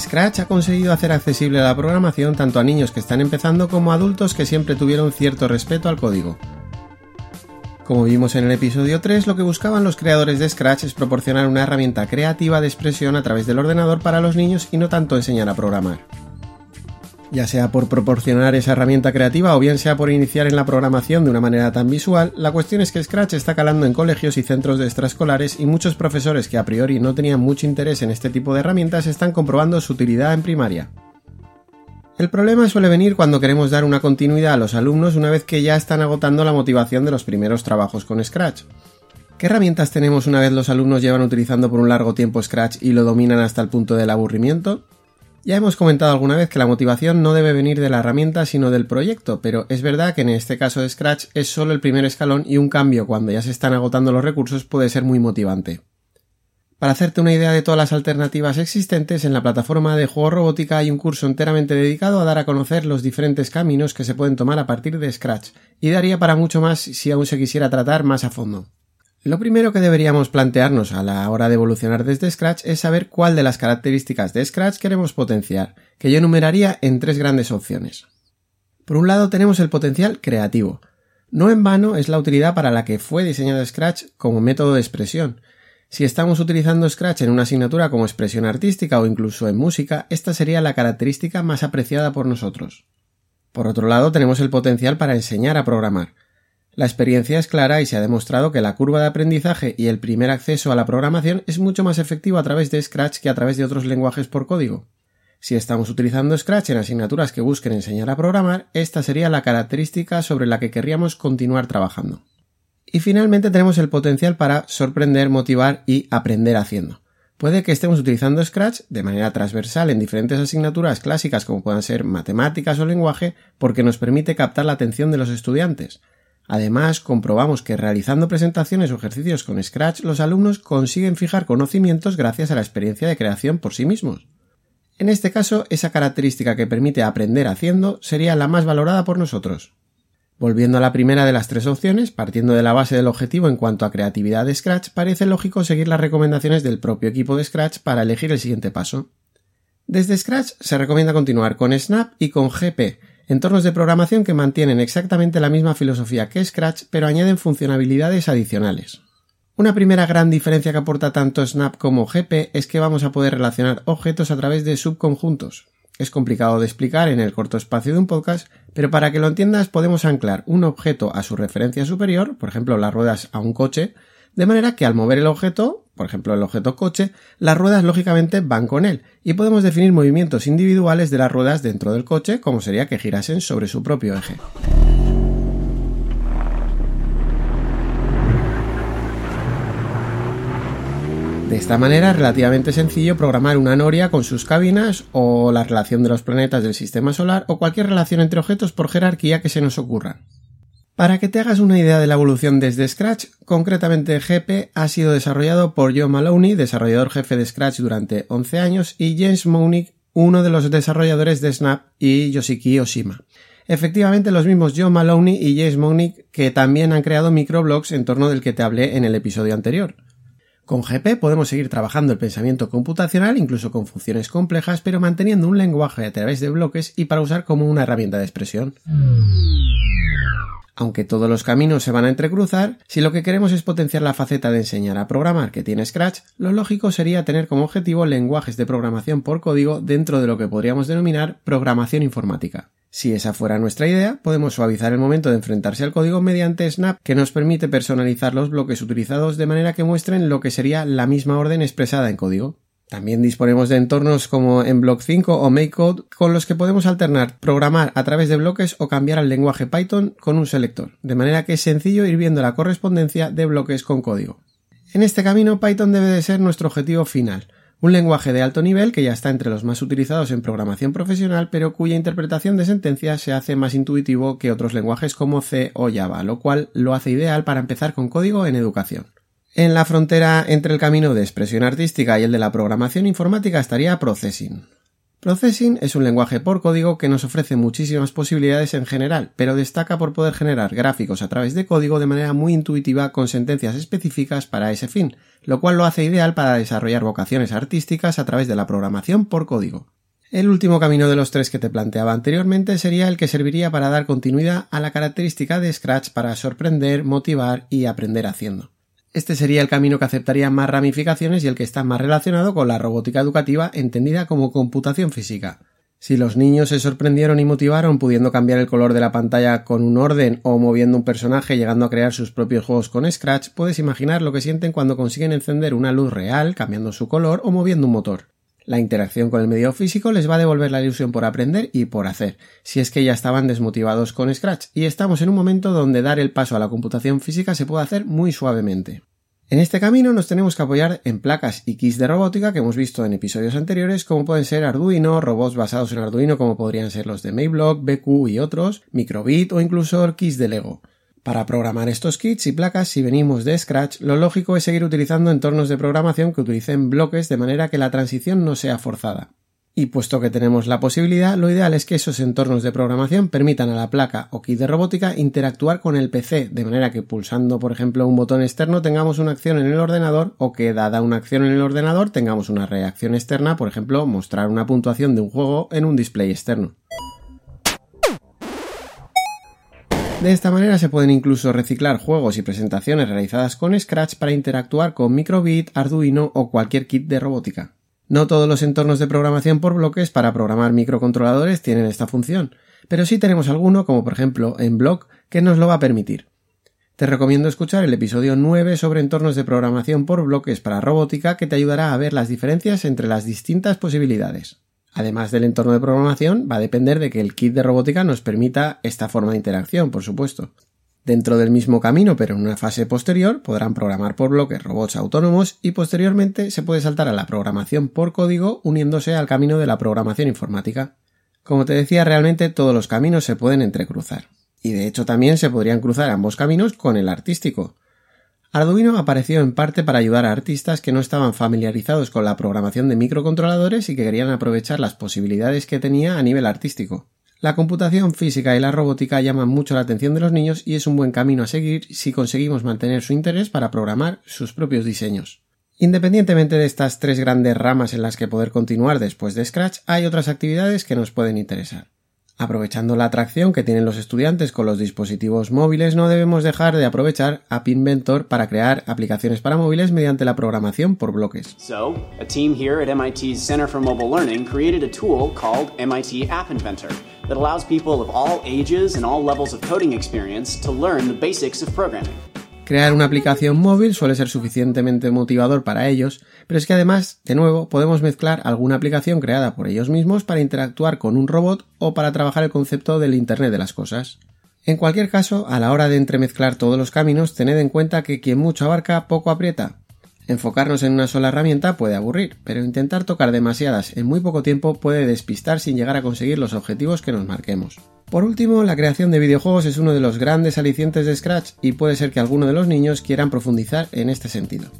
Scratch ha conseguido hacer accesible la programación tanto a niños que están empezando como a adultos que siempre tuvieron cierto respeto al código. Como vimos en el episodio 3, lo que buscaban los creadores de Scratch es proporcionar una herramienta creativa de expresión a través del ordenador para los niños y no tanto enseñar a programar ya sea por proporcionar esa herramienta creativa o bien sea por iniciar en la programación de una manera tan visual, la cuestión es que Scratch está calando en colegios y centros de extraescolares y muchos profesores que a priori no tenían mucho interés en este tipo de herramientas están comprobando su utilidad en primaria. El problema suele venir cuando queremos dar una continuidad a los alumnos una vez que ya están agotando la motivación de los primeros trabajos con Scratch. ¿Qué herramientas tenemos una vez los alumnos llevan utilizando por un largo tiempo Scratch y lo dominan hasta el punto del aburrimiento? Ya hemos comentado alguna vez que la motivación no debe venir de la herramienta sino del proyecto, pero es verdad que en este caso de Scratch es solo el primer escalón y un cambio cuando ya se están agotando los recursos puede ser muy motivante. Para hacerte una idea de todas las alternativas existentes, en la plataforma de Juego Robótica hay un curso enteramente dedicado a dar a conocer los diferentes caminos que se pueden tomar a partir de Scratch, y daría para mucho más si aún se quisiera tratar más a fondo. Lo primero que deberíamos plantearnos a la hora de evolucionar desde Scratch es saber cuál de las características de Scratch queremos potenciar, que yo enumeraría en tres grandes opciones. Por un lado tenemos el potencial creativo. No en vano es la utilidad para la que fue diseñado Scratch como método de expresión. Si estamos utilizando Scratch en una asignatura como expresión artística o incluso en música, esta sería la característica más apreciada por nosotros. Por otro lado, tenemos el potencial para enseñar a programar. La experiencia es clara y se ha demostrado que la curva de aprendizaje y el primer acceso a la programación es mucho más efectivo a través de Scratch que a través de otros lenguajes por código. Si estamos utilizando Scratch en asignaturas que busquen enseñar a programar, esta sería la característica sobre la que querríamos continuar trabajando. Y finalmente tenemos el potencial para sorprender, motivar y aprender haciendo. Puede que estemos utilizando Scratch de manera transversal en diferentes asignaturas clásicas como puedan ser matemáticas o lenguaje porque nos permite captar la atención de los estudiantes, Además, comprobamos que realizando presentaciones o ejercicios con Scratch los alumnos consiguen fijar conocimientos gracias a la experiencia de creación por sí mismos. En este caso, esa característica que permite aprender haciendo sería la más valorada por nosotros. Volviendo a la primera de las tres opciones, partiendo de la base del objetivo en cuanto a creatividad de Scratch, parece lógico seguir las recomendaciones del propio equipo de Scratch para elegir el siguiente paso. Desde Scratch se recomienda continuar con Snap y con GP, entornos de programación que mantienen exactamente la misma filosofía que Scratch, pero añaden funcionalidades adicionales. Una primera gran diferencia que aporta tanto Snap como GP es que vamos a poder relacionar objetos a través de subconjuntos. Es complicado de explicar en el corto espacio de un podcast, pero para que lo entiendas podemos anclar un objeto a su referencia superior, por ejemplo las ruedas a un coche, de manera que al mover el objeto, por ejemplo el objeto coche, las ruedas lógicamente van con él, y podemos definir movimientos individuales de las ruedas dentro del coche, como sería que girasen sobre su propio eje. De esta manera es relativamente sencillo programar una noria con sus cabinas o la relación de los planetas del sistema solar o cualquier relación entre objetos por jerarquía que se nos ocurra. Para que te hagas una idea de la evolución desde Scratch, concretamente GP ha sido desarrollado por Joe Maloney, desarrollador jefe de Scratch durante 11 años, y James Monick, uno de los desarrolladores de Snap, y Yoshiki Oshima. Efectivamente, los mismos Joe Maloney y James Monick que también han creado microblogs en torno del que te hablé en el episodio anterior. Con GP podemos seguir trabajando el pensamiento computacional, incluso con funciones complejas, pero manteniendo un lenguaje a través de bloques y para usar como una herramienta de expresión. Aunque todos los caminos se van a entrecruzar, si lo que queremos es potenciar la faceta de enseñar a programar que tiene Scratch, lo lógico sería tener como objetivo lenguajes de programación por código dentro de lo que podríamos denominar programación informática. Si esa fuera nuestra idea, podemos suavizar el momento de enfrentarse al código mediante Snap, que nos permite personalizar los bloques utilizados de manera que muestren lo que sería la misma orden expresada en código. También disponemos de entornos como en Block 5 o MakeCode con los que podemos alternar programar a través de bloques o cambiar al lenguaje Python con un selector, de manera que es sencillo ir viendo la correspondencia de bloques con código. En este camino Python debe de ser nuestro objetivo final, un lenguaje de alto nivel que ya está entre los más utilizados en programación profesional, pero cuya interpretación de sentencias se hace más intuitivo que otros lenguajes como C o Java, lo cual lo hace ideal para empezar con código en educación. En la frontera entre el camino de expresión artística y el de la programación informática estaría Processing. Processing es un lenguaje por código que nos ofrece muchísimas posibilidades en general, pero destaca por poder generar gráficos a través de código de manera muy intuitiva con sentencias específicas para ese fin, lo cual lo hace ideal para desarrollar vocaciones artísticas a través de la programación por código. El último camino de los tres que te planteaba anteriormente sería el que serviría para dar continuidad a la característica de Scratch para sorprender, motivar y aprender haciendo. Este sería el camino que aceptaría más ramificaciones y el que está más relacionado con la robótica educativa entendida como computación física. Si los niños se sorprendieron y motivaron pudiendo cambiar el color de la pantalla con un orden o moviendo un personaje llegando a crear sus propios juegos con Scratch, puedes imaginar lo que sienten cuando consiguen encender una luz real cambiando su color o moviendo un motor. La interacción con el medio físico les va a devolver la ilusión por aprender y por hacer, si es que ya estaban desmotivados con Scratch, y estamos en un momento donde dar el paso a la computación física se puede hacer muy suavemente. En este camino nos tenemos que apoyar en placas y kits de robótica que hemos visto en episodios anteriores, como pueden ser Arduino, robots basados en Arduino como podrían ser los de Mayblock, BQ y otros, Microbit o incluso kits de Lego. Para programar estos kits y placas, si venimos de Scratch, lo lógico es seguir utilizando entornos de programación que utilicen bloques de manera que la transición no sea forzada. Y puesto que tenemos la posibilidad, lo ideal es que esos entornos de programación permitan a la placa o kit de robótica interactuar con el PC, de manera que pulsando, por ejemplo, un botón externo tengamos una acción en el ordenador o que dada una acción en el ordenador tengamos una reacción externa, por ejemplo, mostrar una puntuación de un juego en un display externo. De esta manera se pueden incluso reciclar juegos y presentaciones realizadas con Scratch para interactuar con Microbit, Arduino o cualquier kit de robótica. No todos los entornos de programación por bloques para programar microcontroladores tienen esta función, pero sí tenemos alguno, como por ejemplo en Block, que nos lo va a permitir. Te recomiendo escuchar el episodio 9 sobre entornos de programación por bloques para robótica que te ayudará a ver las diferencias entre las distintas posibilidades. Además del entorno de programación, va a depender de que el kit de robótica nos permita esta forma de interacción, por supuesto. Dentro del mismo camino, pero en una fase posterior, podrán programar por bloques robots autónomos y posteriormente se puede saltar a la programación por código uniéndose al camino de la programación informática. Como te decía, realmente todos los caminos se pueden entrecruzar. Y de hecho también se podrían cruzar ambos caminos con el artístico. Arduino apareció en parte para ayudar a artistas que no estaban familiarizados con la programación de microcontroladores y que querían aprovechar las posibilidades que tenía a nivel artístico. La computación física y la robótica llaman mucho la atención de los niños y es un buen camino a seguir si conseguimos mantener su interés para programar sus propios diseños. Independientemente de estas tres grandes ramas en las que poder continuar después de Scratch, hay otras actividades que nos pueden interesar. Aprovechando la atracción que tienen los estudiantes con los dispositivos móviles, no debemos dejar de aprovechar App Inventor para crear aplicaciones para móviles mediante la programación por bloques. So, a team here at MIT's Center for Mobile Learning created a tool called MIT App Inventor that allows people of all ages and all levels of coding experience to learn the basics of programming. Crear una aplicación móvil suele ser suficientemente motivador para ellos, pero es que además, de nuevo, podemos mezclar alguna aplicación creada por ellos mismos para interactuar con un robot o para trabajar el concepto del Internet de las cosas. En cualquier caso, a la hora de entremezclar todos los caminos, tened en cuenta que quien mucho abarca, poco aprieta. Enfocarnos en una sola herramienta puede aburrir, pero intentar tocar demasiadas en muy poco tiempo puede despistar sin llegar a conseguir los objetivos que nos marquemos. Por último, la creación de videojuegos es uno de los grandes alicientes de Scratch y puede ser que alguno de los niños quieran profundizar en este sentido.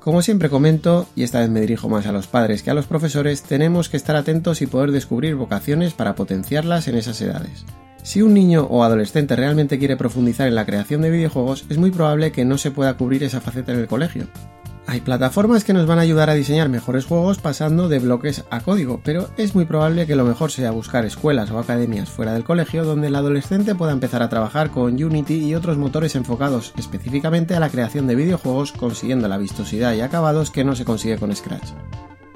Como siempre comento, y esta vez me dirijo más a los padres que a los profesores, tenemos que estar atentos y poder descubrir vocaciones para potenciarlas en esas edades. Si un niño o adolescente realmente quiere profundizar en la creación de videojuegos, es muy probable que no se pueda cubrir esa faceta en el colegio. Hay plataformas que nos van a ayudar a diseñar mejores juegos pasando de bloques a código, pero es muy probable que lo mejor sea buscar escuelas o academias fuera del colegio donde el adolescente pueda empezar a trabajar con Unity y otros motores enfocados específicamente a la creación de videojuegos consiguiendo la vistosidad y acabados que no se consigue con Scratch.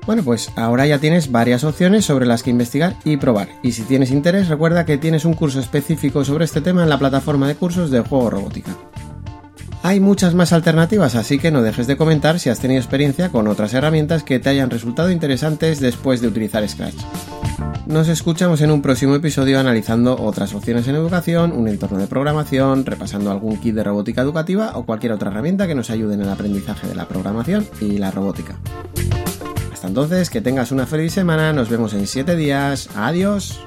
Bueno, pues ahora ya tienes varias opciones sobre las que investigar y probar. Y si tienes interés, recuerda que tienes un curso específico sobre este tema en la plataforma de cursos de Juego Robótica. Hay muchas más alternativas, así que no dejes de comentar si has tenido experiencia con otras herramientas que te hayan resultado interesantes después de utilizar Scratch. Nos escuchamos en un próximo episodio analizando otras opciones en educación, un entorno de programación, repasando algún kit de robótica educativa o cualquier otra herramienta que nos ayude en el aprendizaje de la programación y la robótica. Hasta entonces, que tengas una feliz semana, nos vemos en 7 días, adiós.